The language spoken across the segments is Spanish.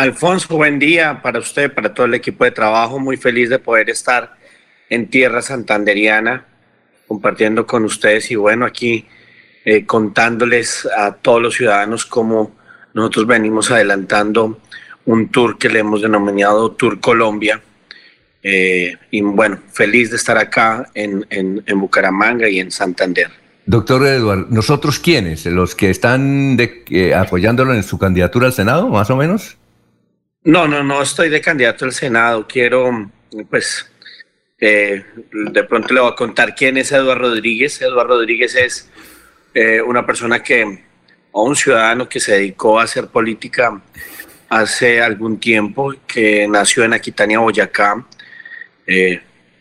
Alfonso, buen día para usted, para todo el equipo de trabajo. Muy feliz de poder estar en tierra santanderiana compartiendo con ustedes y bueno, aquí eh, contándoles a todos los ciudadanos cómo nosotros venimos adelantando un tour que le hemos denominado Tour Colombia. Eh, y bueno, feliz de estar acá en, en, en Bucaramanga y en Santander. Doctor Eduardo, ¿nosotros quiénes? ¿Los que están eh, apoyándolo en su candidatura al Senado, más o menos? No, no, no estoy de candidato al Senado. Quiero, pues, eh, de pronto le voy a contar quién es Eduardo Rodríguez. Eduardo Rodríguez es eh, una persona que, o un ciudadano que se dedicó a hacer política hace algún tiempo, que nació en Aquitania, Boyacá,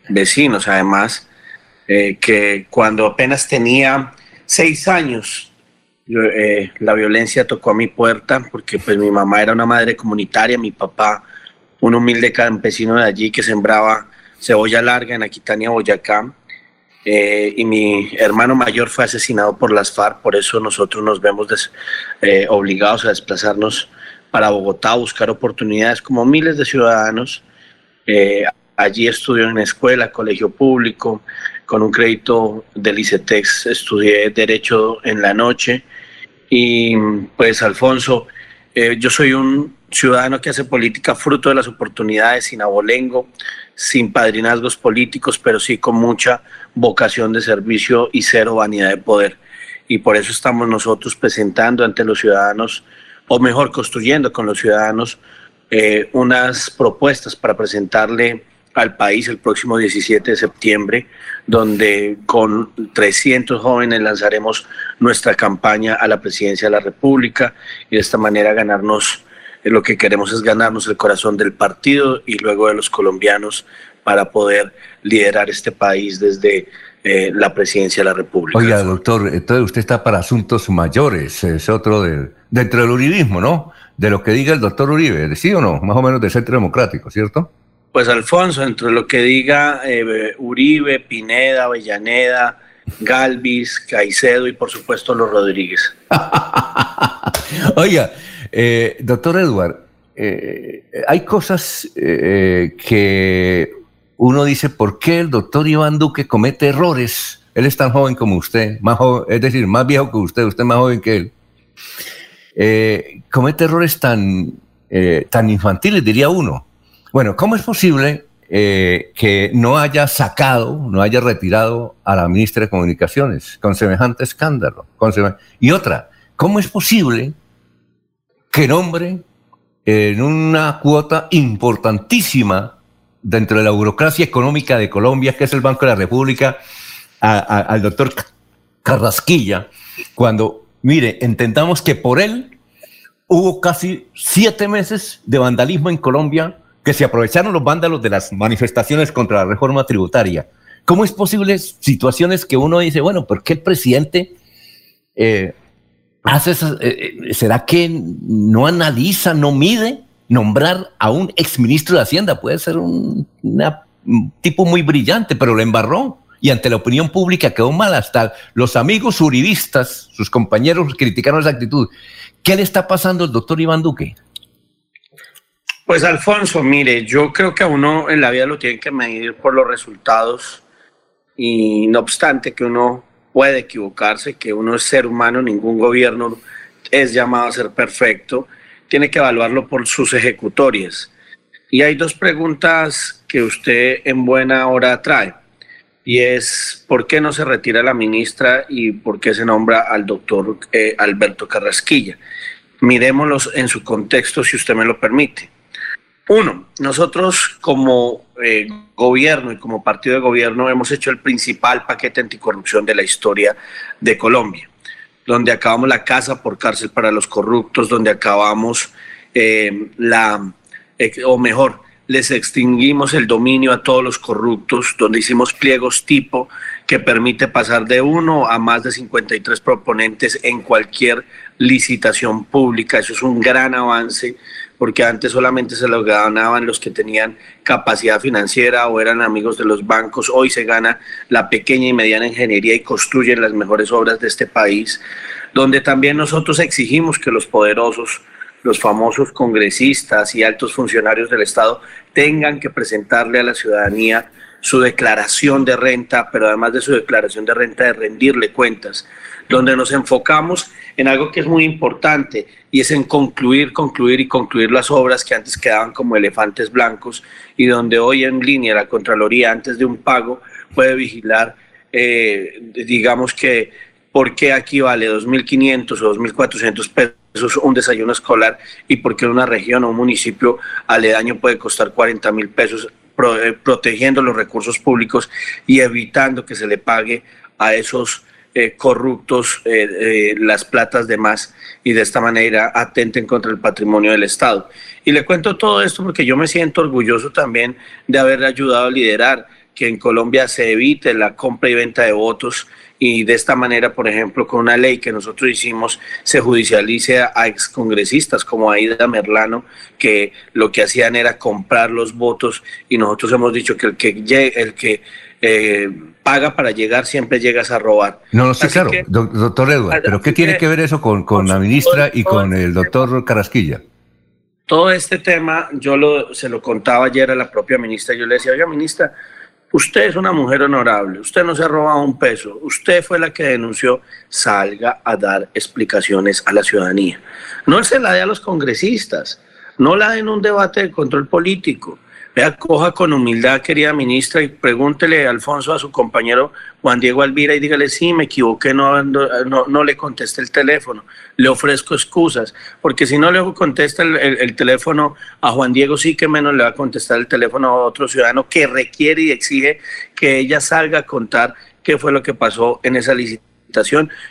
vecinos además, eh, que cuando apenas tenía seis años, eh, la violencia tocó a mi puerta porque pues mi mamá era una madre comunitaria, mi papá un humilde campesino de allí que sembraba cebolla larga en Aquitania, Boyacá. Eh, y mi hermano mayor fue asesinado por las FARC, por eso nosotros nos vemos obligados a desplazarnos para Bogotá a buscar oportunidades como miles de ciudadanos. allí estudió en escuela, colegio público, con un crédito del ICETEX, estudié Derecho en la noche y pues Alfonso, eh, yo soy un ciudadano que hace política fruto de las oportunidades, sin abolengo, sin padrinazgos políticos, pero sí con mucha vocación de servicio y cero vanidad de poder. Y por eso estamos nosotros presentando ante los ciudadanos, o mejor, construyendo con los ciudadanos eh, unas propuestas para presentarle al país el próximo 17 de septiembre, donde con 300 jóvenes lanzaremos nuestra campaña a la presidencia de la República y de esta manera ganarnos, eh, lo que queremos es ganarnos el corazón del partido y luego de los colombianos para poder liderar este país desde eh, la presidencia de la República. Oiga, doctor, entonces usted está para asuntos mayores, es otro de, dentro del uribismo, ¿no? De lo que diga el doctor Uribe, ¿sí o no? Más o menos del centro democrático, ¿cierto? Pues Alfonso, entre lo que diga eh, Uribe, Pineda, Avellaneda, Galvis, Caicedo y por supuesto los Rodríguez. Oiga, eh, doctor Edward, eh, hay cosas que uno dice, ¿por qué el doctor Iván Duque comete errores? Él es tan joven como usted, más es decir, más viejo que usted, usted más joven que él. comete errores tan, tan infantiles, diría uno. Bueno, ¿cómo es posible eh, que no haya sacado, no haya retirado a la ministra de Comunicaciones con semejante escándalo? y otra, ¿cómo es posible que nombre en una cuota importantísima dentro de la burocracia económica de Colombia, que es el Banco de la República, al doctor Carrasquilla, cuando, mire, entendamos que por él hubo casi siete meses de vandalismo en Colombia que se aprovecharon los vándalos de las manifestaciones contra la reforma tributaria. ¿Cómo es posible situaciones que uno dice, bueno, ¿por qué el presidente eh, hace esas, eh, eh, ¿Será que no analiza, no mide nombrar a un exministro de Hacienda? Puede ser un, tipo muy brillante, pero lo embarró y ante la opinión pública quedó mal. Hasta los amigos uribistas, sus compañeros, criticaron esa actitud. ¿Qué le está pasando al doctor Iván Duque? Pues Alfonso, mire, yo creo que a uno en la vida lo tiene que medir por los resultados y no obstante que uno puede equivocarse, que uno es ser humano, ningún gobierno es llamado a ser perfecto, tiene que evaluarlo por sus ejecutorias. Y hay dos preguntas que usted en buena hora trae. Y es, ¿por qué no se retira la ministra y por qué se nombra al doctor eh, Alberto Carrasquilla? Miremoslos en su contexto, si usted me lo permite. Uno, nosotros como eh, gobierno y como partido de gobierno hemos hecho el principal paquete anticorrupción de la historia de Colombia, donde acabamos la casa por cárcel para los corruptos, donde acabamos eh, la, o mejor, les extinguimos el dominio a todos los corruptos, donde hicimos pliegos tipo que permite pasar de uno a más de 53 proponentes en cualquier licitación pública. Eso es un gran avance porque antes solamente se lo ganaban los que tenían capacidad financiera o eran amigos de los bancos. Hoy se gana la pequeña y mediana ingeniería y construyen las mejores obras de este país, donde también nosotros exigimos que los poderosos los famosos congresistas y altos funcionarios del Estado tengan que presentarle a la ciudadanía su declaración de renta, pero además de su declaración de renta, de rendirle cuentas, donde nos enfocamos en algo que es muy importante y es en concluir, concluir y concluir las obras que antes quedaban como elefantes blancos y donde hoy en línea la Contraloría antes de un pago puede vigilar, eh, digamos que, por qué aquí vale 2.500 o 2.400 pesos un desayuno escolar y por qué en una región o un municipio aledaño puede costar 40 mil pesos eh, protegiendo los recursos públicos y evitando que se le pague a esos eh, corruptos eh, las platas de más y de esta manera atenten contra el patrimonio del Estado. Y le cuento todo esto porque yo me siento orgulloso también de haberle ayudado a liderar que en Colombia se evite la compra y venta de votos y de esta manera, por ejemplo, con una ley que nosotros hicimos, se judicialice a, excongresistas como Aida Merlano, que lo que hacían era comprar los votos y nosotros hemos dicho que el que, el que eh, paga para llegar siempre llegas a robar. No, no, sí, claro, doctor Edward, pero ¿qué tiene que ver eso con, con la ministra y con el doctor Carrasquilla? Todo este tema yo lo, se lo contaba ayer a la propia ministra, yo le decía, oiga, ministra, Usted es una mujer honorable, usted no se ha robado un peso, usted fue la que denunció, salga a dar explicaciones a la ciudadanía. No se la dé a los congresistas, no la dé en un debate de control político. Vea, coja con humildad, querida ministra, y pregúntele, Alfonso, a su compañero Juan Diego Alvira y dígale, sí, me equivoqué, no, no, no le contesté el teléfono, le ofrezco excusas, porque si no le contesta el, teléfono a Juan Diego, sí que menos le va a contestar el teléfono a otro ciudadano que requiere y exige que ella salga a contar qué fue lo que pasó en esa licitación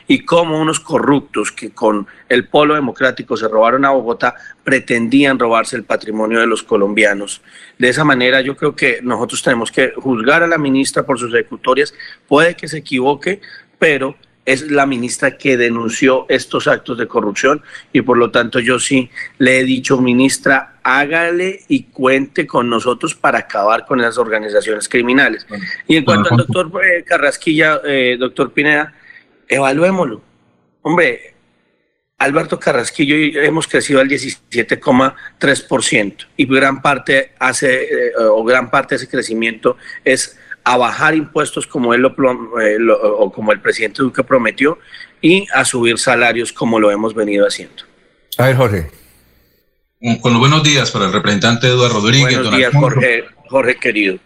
y cómo unos corruptos que con el polo democrático se robaron a Bogotá pretendían robarse el patrimonio de los colombianos. De esa manera yo creo que nosotros tenemos que juzgar a la ministra por sus ejecutorias, puede que se equivoque, pero es la ministra que denunció estos actos de corrupción y por lo tanto yo sí le he dicho, ministra, hágale y cuente con nosotros para acabar con esas organizaciones criminales. y en cuanto al doctor eh, Carrasquilla, eh, doctor Pineda, evaluémoslo. Hombre, Alberto Carrasquillo y hemos crecido al 17,3% y gran parte hace eh, o gran parte de ese crecimiento es a bajar impuestos como él eh, lo, o como el presidente Duque prometió y a subir salarios como lo hemos venido haciendo. A ver, Jorge. Con los buenos días para el representante Eduardo Rodríguez. Buenos días, Jorge, Jorge querido.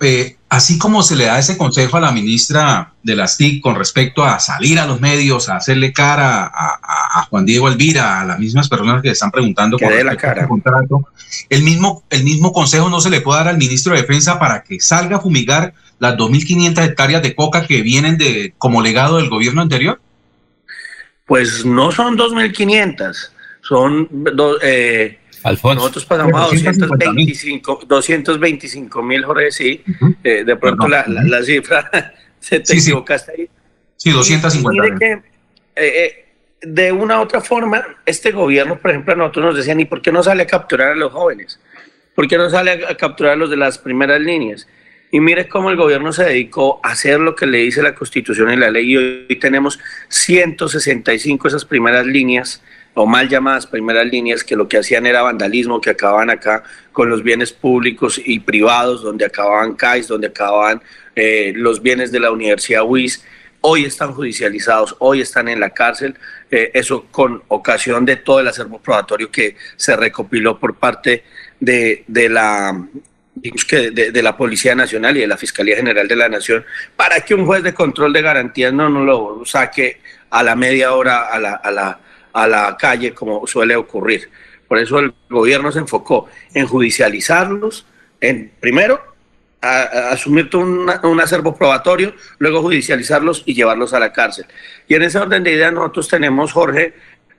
Eh, así como se le da ese consejo a la ministra de las TIC con respecto a salir a los medios, a hacerle cara a, Juan Diego Elvira, a las mismas personas que están preguntando por la cara. contrato, el mismo, el mismo consejo no se le puede dar al ministro de Defensa para que salga a fumigar las 2.500 hectáreas de coca que vienen de como legado del gobierno anterior? Pues no son 2.500, son eh, nosotros pagamos a 225 mil, Jorge, sí. Eh, de pronto la, la, cifra se te equivocaste ahí. Sí, 250 mil. Eh, eh, de una u otra forma, este gobierno, por ejemplo, a nosotros nos decían, ¿y por qué no sale a capturar a los jóvenes? ¿Por qué no sale a capturar a los de las primeras líneas? Y mire cómo el gobierno se dedicó a hacer lo que le dice la Constitución y la ley. Y hoy tenemos 165 esas primeras líneas o mal llamadas primeras líneas que lo que hacían era vandalismo, que acababan acá con los bienes públicos y privados, donde acababan CAIS, donde acababan eh, los bienes de la Universidad WIS. Hoy están judicializados, hoy están en la cárcel, eh, eso con ocasión de todo el acervo probatorio que se recopiló por parte de, de la de, de, la Policía Nacional y de la Fiscalía General de la Nación para que un juez de control de garantías no, no lo saque a la media hora a la, a la, a la calle como suele ocurrir. Por eso el gobierno se enfocó en judicializarlos, en primero a, asumir un, un, acervo probatorio, luego judicializarlos y llevarlos a la cárcel. Y en ese orden de ideas nosotros tenemos, Jorge,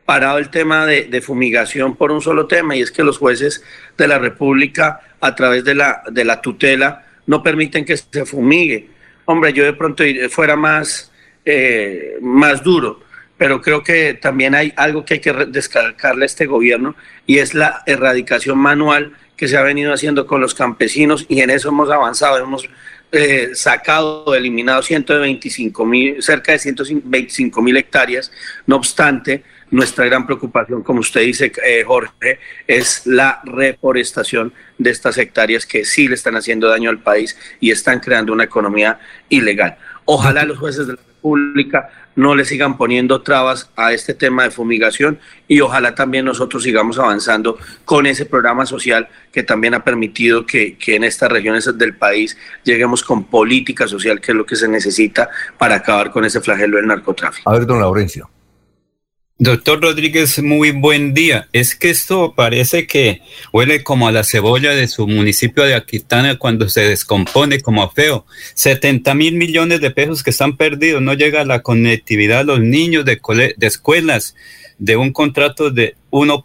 parado el tema de, de, fumigación por un solo tema, y es que los jueces de la República, a través de la, de la tutela, no permiten que se fumigue. Hombre, yo de pronto fuera más, eh, más duro pero creo que también hay algo que hay que descargarle a este gobierno y es la erradicación manual que se ha venido haciendo con los campesinos y en eso hemos avanzado, hemos eh, sacado, eliminado 125 mil, cerca de 125 mil hectáreas, no obstante, Nuestra gran preocupación, como usted dice, eh, Jorge, es la reforestación de estas hectáreas que sí le están haciendo daño al país y están creando una economía ilegal. Ojalá los jueces de la República no le sigan poniendo trabas a este tema de fumigación y ojalá también nosotros sigamos avanzando con ese programa social que también ha permitido que, que, en estas regiones del país lleguemos con política social, que es lo que se necesita para acabar con ese flagelo del narcotráfico. A ver, don Laurencio. Doctor Rodríguez, muy buen día. Es que esto parece que huele como a la cebolla de su municipio de Aquitana cuando se descompone como feo. 70 mil millones de pesos que están perdidos, no llega la conectividad a los niños de, de escuelas de un contrato de 1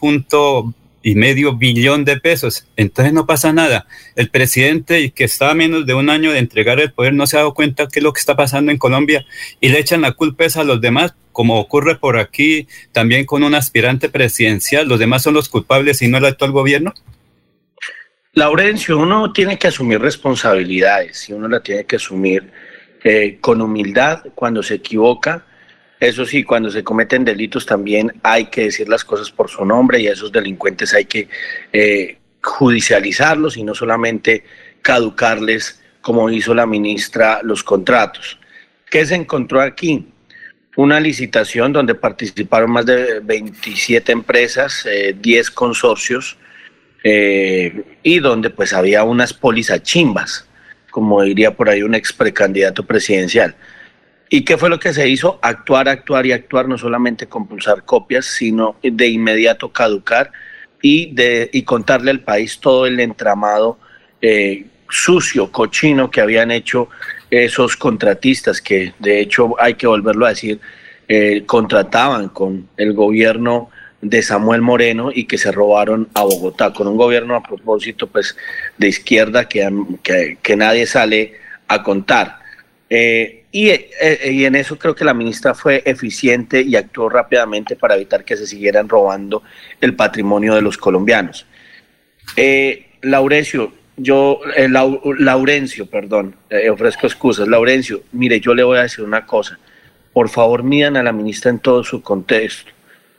y medio billón de pesos. Entonces no pasa nada. El presidente que está a menos de un año de entregar el poder no se ha dado cuenta qué es lo que está pasando en Colombia y le echan la culpa a los demás, como ocurre por aquí también con un aspirante presidencial. Los demás son los culpables y no el actual gobierno. Laurencio, uno tiene que asumir responsabilidades y uno la tiene que asumir eh, con humildad cuando se equivoca eso sí, cuando se cometen delitos también hay que decir las cosas por su nombre y a esos delincuentes hay que eh, judicializarlos y no solamente caducarles, como hizo la ministra, los contratos. ¿Qué se encontró aquí? Una licitación donde participaron más de 27 empresas, 10 eh, consorcios, eh, y donde pues había unas pólizas chimbas, como diría por ahí un ex precandidato presidencial. ¿Y qué fue lo que se hizo? Actuar, actuar y actuar, no solamente compulsar copias, sino de inmediato caducar y, de, y contarle al país todo el entramado eh, sucio, cochino que habían hecho esos contratistas, que de hecho hay que volverlo a decir, eh, contrataban con el gobierno de Samuel Moreno y que se robaron a Bogotá, con un gobierno a propósito pues de izquierda que, que, nadie sale a contar. Eh, eh, eh, y, en eso creo que la ministra fue eficiente y actuó rápidamente para evitar que se siguieran robando el patrimonio de los colombianos. Eh, Laurencio, yo, Laurencio, perdón, ofrezco excusas. Laurencio, mire, yo le voy a decir una cosa. Por favor, midan a la ministra en todo su contexto.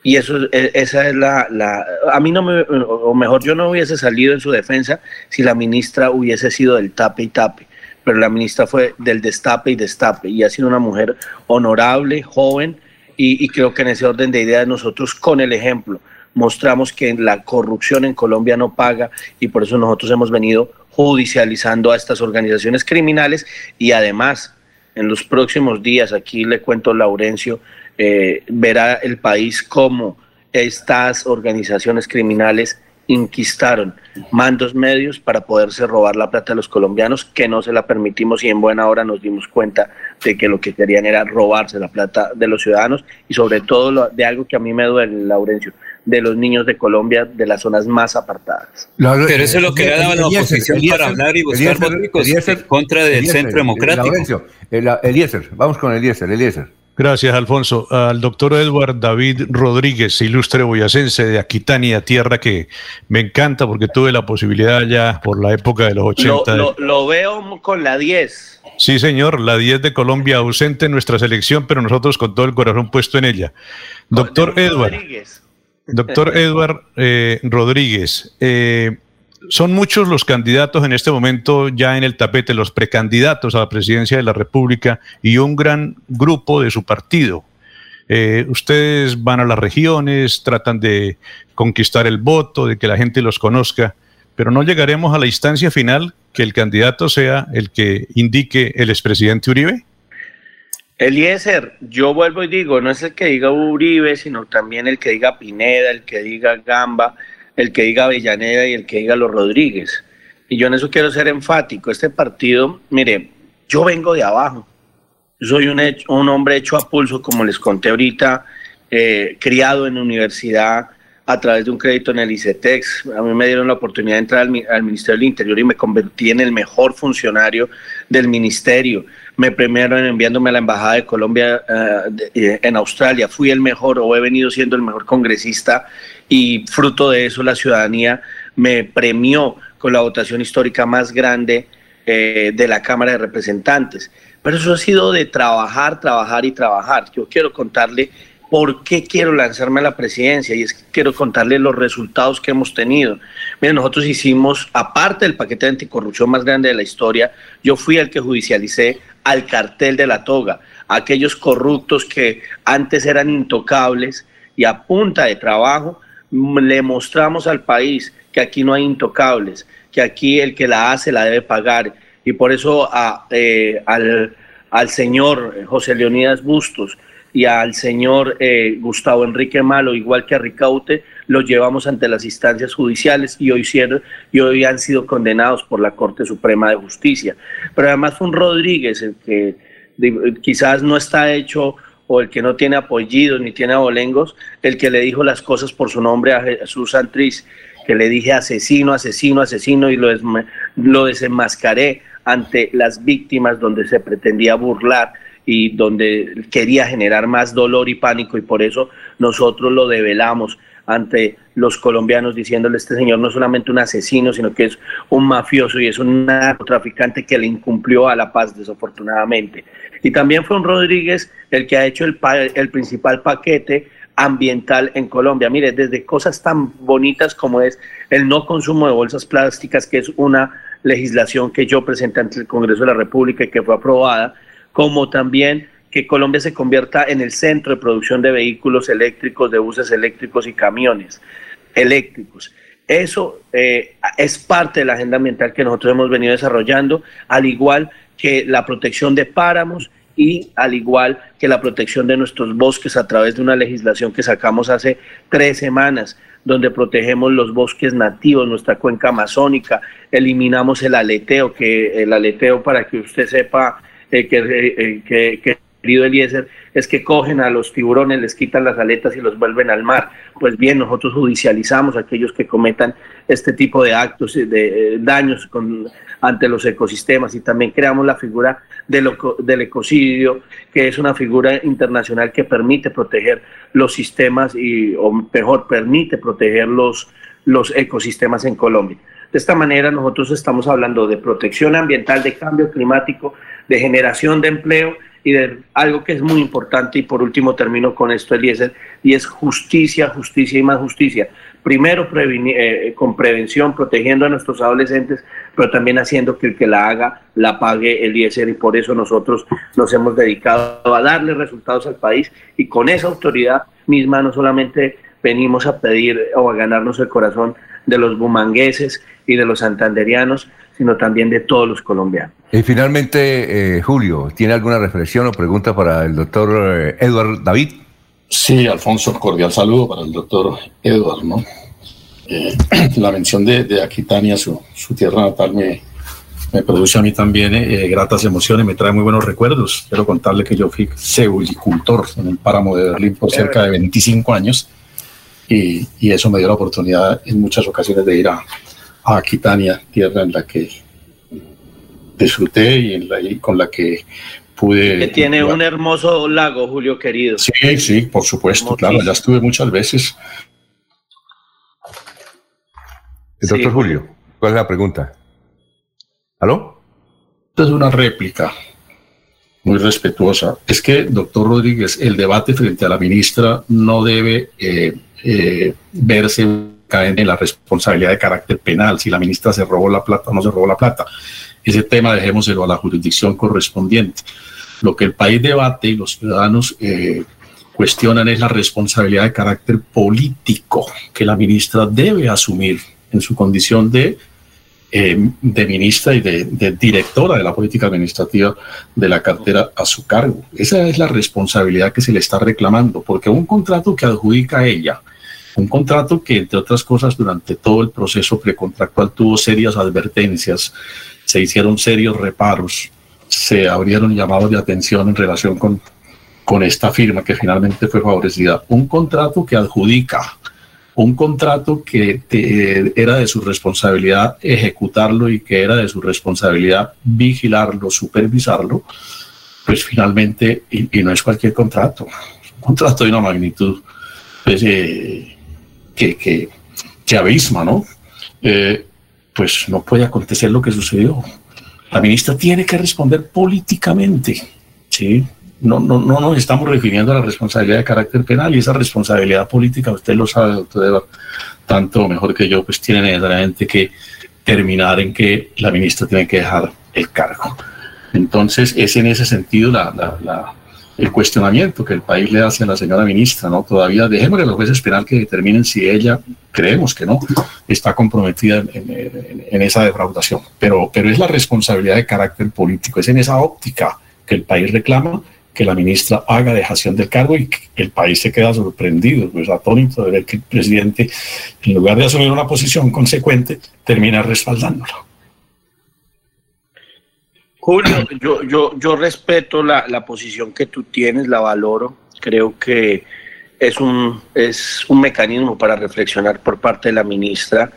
Y eso, esa es la, la, a mí no me, o mejor yo no hubiese salido en su defensa si la ministra hubiese sido del tape y tape pero la ministra fue del destape y destape y ha sido una mujer honorable, joven y, creo que en ese orden de ideas nosotros con el ejemplo mostramos que la corrupción en Colombia no paga y por eso nosotros hemos venido judicializando a estas organizaciones criminales y además en los próximos días, aquí le cuento Laurencio, eh, verá el país cómo estas organizaciones criminales inquistaron mandos medios para poderse robar la plata de los colombianos, que no se la permitimos y en buena hora nos dimos cuenta de que lo que querían era robarse la plata de los ciudadanos y sobre todo de algo que a mí me duele, Laurencio, de los niños de Colombia de las zonas más apartadas. Pero eso es lo que le daba la oposición para hablar y buscar votos en contra del centro democrático. Laurencio, Eliezer, vamos con Eliezer, Eliezer. Gracias, Alfonso. Al doctor Edward David Rodríguez, ilustre boyacense de Aquitania, tierra que me encanta porque tuve la posibilidad ya por la época de los 80. Lo, veo con la 10. Sí, señor, la 10 de Colombia ausente en nuestra selección, pero nosotros con todo el corazón puesto en ella. Doctor Edward. Doctor Edward eh, Rodríguez, eh, son muchos los candidatos en este momento ya en el tapete, los precandidatos a la presidencia de la República y un gran grupo de su partido. Eh, ustedes van a las regiones, tratan de conquistar el voto, de que la gente los conozca, pero no llegaremos a la instancia final que el candidato sea el que indique el expresidente Uribe. Eliezer, yo vuelvo y digo, no es el que diga Uribe, sino también el que diga Pineda, el que diga Gamba, el que diga Avellaneda y el que diga Los Rodríguez. Y yo en eso quiero ser enfático. Este partido, mire, yo vengo de abajo. soy un, un hombre hecho a pulso, como les conté ahorita, eh, criado en universidad a través de un crédito en el ICETEX. A mí me dieron la oportunidad de entrar al, Ministerio del Interior y me convertí en el mejor funcionario del ministerio. Me premiaron enviándome a la Embajada de Colombia eh, eh, en Australia. Fui el mejor o he venido siendo el mejor congresista y fruto de eso la ciudadanía me premió con la votación histórica más grande eh, de la Cámara de Representantes. Pero eso ha sido de trabajar, trabajar y trabajar. Yo quiero contarle por qué quiero lanzarme a la presidencia y es que quiero contarles los resultados que hemos tenido. Miren, nosotros hicimos, aparte del paquete de anticorrupción más grande de la historia, yo fui el que judicialicé al cartel de la toga, aquellos corruptos que antes eran intocables y a punta de trabajo le mostramos al país que aquí no hay intocables, que aquí el que la hace la debe pagar. Y por eso eh, al, al señor José Leonidas Bustos, y al señor eh, Gustavo Enrique Malo, igual que a Ricaute, los llevamos ante las instancias judiciales y hoy, y hoy han sido condenados por la Corte Suprema de Justicia. Pero además fue un Rodríguez el que quizás no está hecho o el que no tiene apellidos ni tiene abolengos, el que le dijo las cosas por su nombre a Jesús Santriz, que le dije asesino, asesino, asesino y lo, lo desenmascaré ante las víctimas donde se pretendía burlar y donde quería generar más dolor y pánico y por eso nosotros lo develamos ante los colombianos diciéndole este señor no es solamente un asesino, sino que es un mafioso y es un narcotraficante que le incumplió a la paz desafortunadamente. Y también fue un Rodríguez el que ha hecho el, el principal paquete ambiental en Colombia. Mire, desde cosas tan bonitas como es el no consumo de bolsas plásticas, que es una legislación que yo presenté ante el Congreso de la República y que fue aprobada, como también que Colombia se convierta en el centro de producción de vehículos eléctricos, de buses eléctricos y camiones eléctricos. Eso eh, es parte de la agenda ambiental que nosotros hemos venido desarrollando, al igual que la protección de páramos y al igual que la protección de nuestros bosques a través de una legislación que sacamos hace tres semanas, donde protegemos los bosques nativos, nuestra cuenca amazónica, eliminamos el aleteo, que el aleteo para que usted sepa eh, eh, que, que, querido Eliezer, es que cogen a los tiburones, les quitan las aletas y los vuelven al mar. Pues bien, nosotros judicializamos a aquellos que cometan este tipo de actos, de, daños con, ante los ecosistemas y también creamos la figura del, del ecocidio, que es una figura internacional que permite proteger los sistemas y, o mejor, permite proteger los, los ecosistemas en Colombia. De esta manera nosotros estamos hablando de protección ambiental, de cambio climático, de generación de empleo y de algo que es muy importante y por último termino con esto Eliezer y es justicia, justicia y más justicia. Primero eh, con prevención, protegiendo a nuestros adolescentes, pero también haciendo que el que la haga la pague Eliezer y por eso nosotros nos hemos dedicado a darle resultados al país y con esa autoridad misma no solamente venimos a pedir o a ganarnos el corazón de los bumangueses y de los santanderianos, sino también de todos los colombianos. Y finalmente, eh, Julio, ¿tiene alguna reflexión o pregunta para el doctor eh, Edward David? Sí, Alfonso, cordial saludo para el doctor Edward, ¿no? Eh, la mención de, Aquitania, su, tierra natal, me, me, produce a mí también gratas emociones, me trae muy buenos recuerdos. Quiero contarle que yo fui ceulicultor en el páramo de Berlín por cerca de 25 años y, y eso me dio la oportunidad en muchas ocasiones de ir a Aquitania, tierra en la que disfruté y, en la, con la que pude... Que tiene un hermoso lago, Julio querido. Sí, sí, por supuesto, claro, ya estuve muchas veces. doctor Julio, ¿cuál es la pregunta? ¿Aló? Esta es una réplica muy respetuosa. Es que, doctor Rodríguez, el debate frente a la ministra no debe eh, eh, verse caen en la responsabilidad de carácter penal, si la ministra se robó la plata o no se robó la plata. Ese tema dejémoselo a la jurisdicción correspondiente. Lo que el país debate y los ciudadanos eh, cuestionan es la responsabilidad de carácter político que la ministra debe asumir en su condición de, eh, de ministra y de, de, directora de la política administrativa de la cartera a su cargo. Esa es la responsabilidad que se le está reclamando, porque un contrato que adjudica a ella, un contrato que, entre otras cosas, durante todo el proceso precontractual tuvo serias advertencias, se hicieron serios reparos, se abrieron llamados de atención en relación con, con esta firma que finalmente fue favorecida. Un contrato que adjudica, un contrato que era de su responsabilidad ejecutarlo y que era de su responsabilidad vigilarlo, supervisarlo, pues finalmente, y, no es cualquier contrato, un contrato de una magnitud pues, eh, que, que, que abisma, ¿no? Eh, pues no puede acontecer lo que sucedió. La ministra tiene que responder políticamente, ¿sí? no, no, no nos estamos refiriendo a la responsabilidad de carácter penal y esa responsabilidad política, usted lo sabe, doctor tanto mejor que yo, pues tiene necesariamente que terminar en que la ministra tiene que dejar el cargo. Entonces, es en ese sentido la, el cuestionamiento que el país le hace a la señora ministra, ¿no? Todavía dejemos a los jueces penal que determinen si ella, creemos que no, está comprometida en, esa defraudación. Pero, pero es la responsabilidad de carácter político, es en esa óptica que el país reclama que la ministra haga dejación del cargo y que el país se queda sorprendido, pues atónito de ver que el presidente, en lugar de asumir una posición consecuente, termina respaldándolo. Julio, yo, yo, yo respeto la, la, posición que tú tienes, la valoro. Creo que es un, es un mecanismo para reflexionar por parte de la ministra.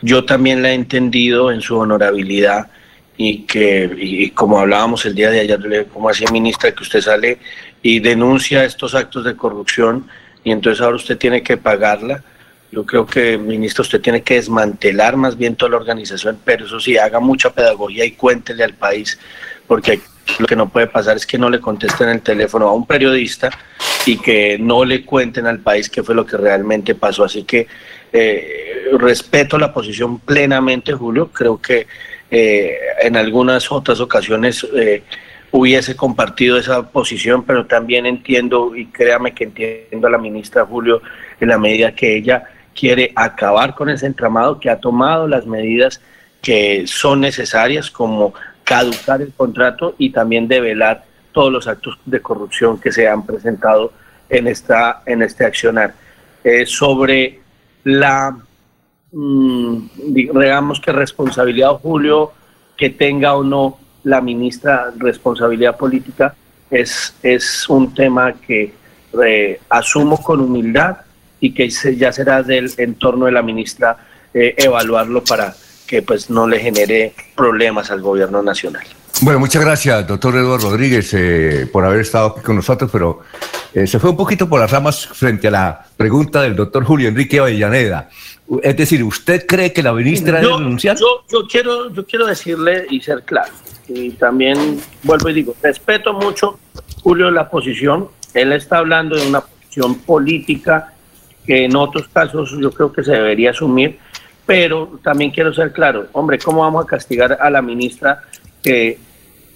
Yo también la he entendido en su honorabilidad y que, y como hablábamos el día de ayer, como hacía ministra, que usted sale y denuncia estos actos de corrupción y entonces ahora usted tiene que pagarla yo creo que, ministro, usted tiene que desmantelar más bien toda la organización, pero eso sí, haga mucha pedagogía y cuéntele al país, porque lo que no puede pasar es que no le contesten el teléfono a un periodista y que no le cuenten al país qué fue lo que realmente pasó. Así que eh, respeto la posición plenamente, Julio. Creo que eh, en algunas otras ocasiones eh, hubiese compartido esa posición, pero también entiendo, y créame que entiendo a la ministra Julio, en la medida que ella quiere acabar con ese entramado, que ha tomado las medidas que son necesarias, como caducar el contrato y también develar todos los actos de corrupción que se han presentado en, esta, en este accionar. Eh, sobre la, mm, que responsabilidad, Julio, que tenga o no la ministra responsabilidad política, es, es un tema que eh, asumo con humildad y que ya será del entorno de la ministra eh, evaluarlo para que pues no le genere problemas al gobierno nacional. Bueno, muchas gracias, doctor Eduardo Rodríguez, eh, por haber estado aquí con nosotros, pero eh, se fue un poquito por las ramas frente a la pregunta del doctor Julio Enrique Avellaneda. Es decir, ¿usted cree que la ministra yo, debe Yo, yo, quiero, yo quiero decirle y ser claro, y también vuelvo y digo, respeto mucho, Julio, la posición, él está hablando de una posición política que en otros casos yo creo que se debería asumir, pero también quiero ser claro, hombre, ¿cómo vamos a castigar a la ministra que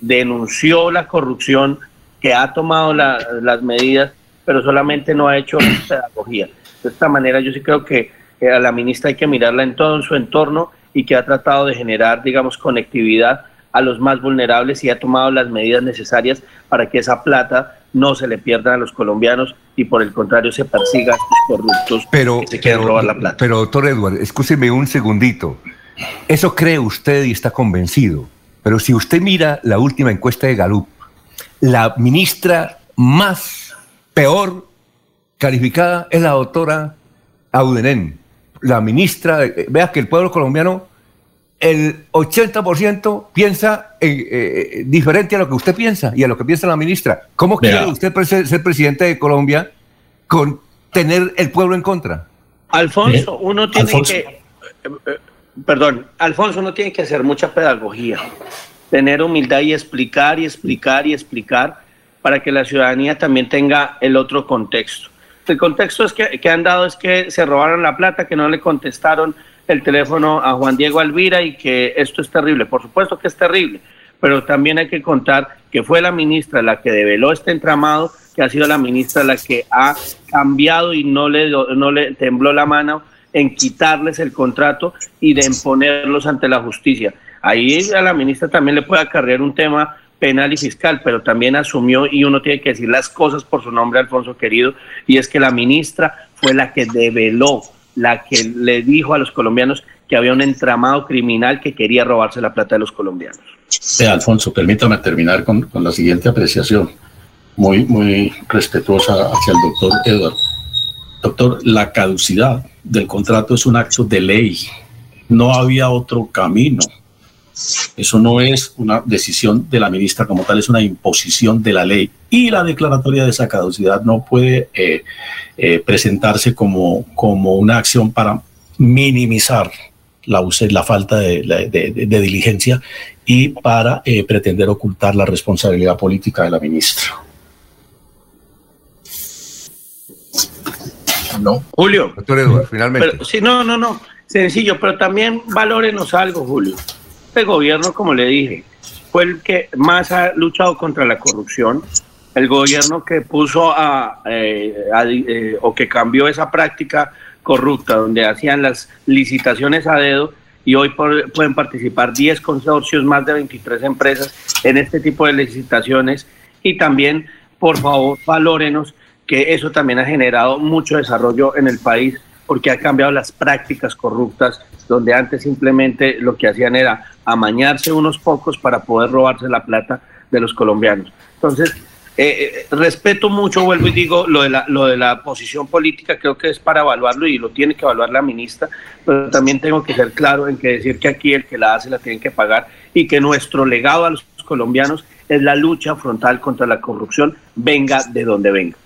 denunció la corrupción, que ha tomado las medidas, pero solamente no ha hecho pedagogía? De esta manera yo sí creo que a la ministra hay que mirarla en todo su entorno y que ha tratado de generar, digamos, conectividad a los más vulnerables y ha tomado las medidas necesarias para que esa plata no se le pierda a los colombianos y por el contrario se persiga a estos corruptos pero, que se quieren robar la plata. Pero doctor Edward, escúcheme un segundito. Eso cree usted y está convencido. Pero si usted mira la última encuesta de Galup, la ministra más peor calificada es la doctora Audenen. La ministra, vea que el pueblo colombiano el 80% piensa eh, eh, diferente a lo que usted piensa y a lo que piensa la ministra. ¿Cómo quiere usted ser presidente de Colombia con tener el pueblo en contra? Alfonso, uno tiene que... Eh, perdón, Alfonso, uno tiene que hacer mucha pedagogía, tener humildad y explicar y explicar y explicar para que la ciudadanía también tenga el otro contexto. El contexto es que, que han dado es que se robaron la plata, que no le contestaron el teléfono a Juan Diego Alvira y que esto es terrible. Por supuesto que es terrible, pero también hay que contar que fue la ministra la que develó este entramado, que ha sido la ministra la que ha cambiado y no le, no le tembló la mano en quitarles el contrato y de imponerlos ante la justicia. Ahí a la ministra también le puede acarrear un tema penal y fiscal, pero también asumió, y uno tiene que decir las cosas por su nombre, Alfonso querido, y es que la ministra fue la que develó la que le dijo a los colombianos que había un entramado criminal que quería robarse la plata de los colombianos. Alfonso, permítame terminar con, con, la siguiente apreciación, muy, muy respetuosa hacia el doctor Edward. Doctor, la caducidad del contrato es un acto de ley. No había otro camino. Eso no es una decisión de la ministra como tal, es una imposición de la ley. Y la declaratoria de esa no puede eh, eh, presentarse como, como una acción para minimizar la, la falta de, diligencia y para eh, pretender ocultar la responsabilidad política de la ministra. No. Julio. Finalmente. Sí, no, no, no. Sencillo, pero también valórenos algo, Julio. Este gobierno, como le dije, fue el que más ha luchado contra la corrupción, el gobierno que puso a, eh, eh, o que cambió esa práctica corrupta, donde hacían las licitaciones a dedo y hoy pueden participar 10 consorcios, más de 23 empresas en este tipo de licitaciones. Y también, por favor, valórenos que eso también ha generado mucho desarrollo en el país porque ha cambiado las prácticas corruptas, donde antes simplemente lo que hacían era amañarse unos pocos para poder robarse la plata de los colombianos. Entonces, eh, eh, respeto mucho, vuelvo y digo, lo de, la, lo de la posición política, creo que es para evaluarlo y lo tiene que evaluar la ministra, pero también tengo que ser claro en que decir que aquí el que la hace la tienen que pagar y que nuestro legado a los colombianos es la lucha frontal contra la corrupción, venga de donde venga.